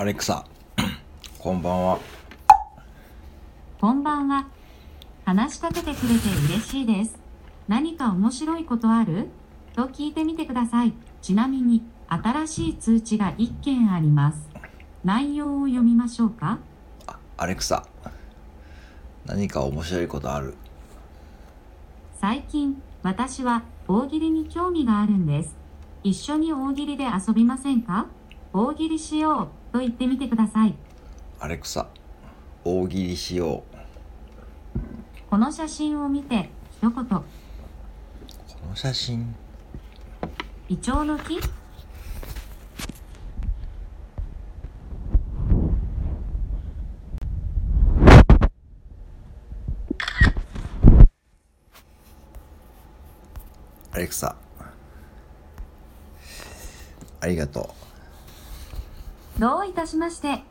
アレクサ、こんばんは。こんばんは。話しかけてくれて嬉しいです。何か面白いことある？と聞いてみてください。ちなみに、新しい通知が1件あります。内容を読みましょうか？アレクサ、何か面白いことある？最近、私は大喜利に興味があるんです。一緒に大喜利で遊びませんか？大喜利しようと言ってみてください。アレクサ、大喜利しよう。この写真を見て、一言、この写真、イチョウの木？アレクサ、ありがとう。どういたしまして。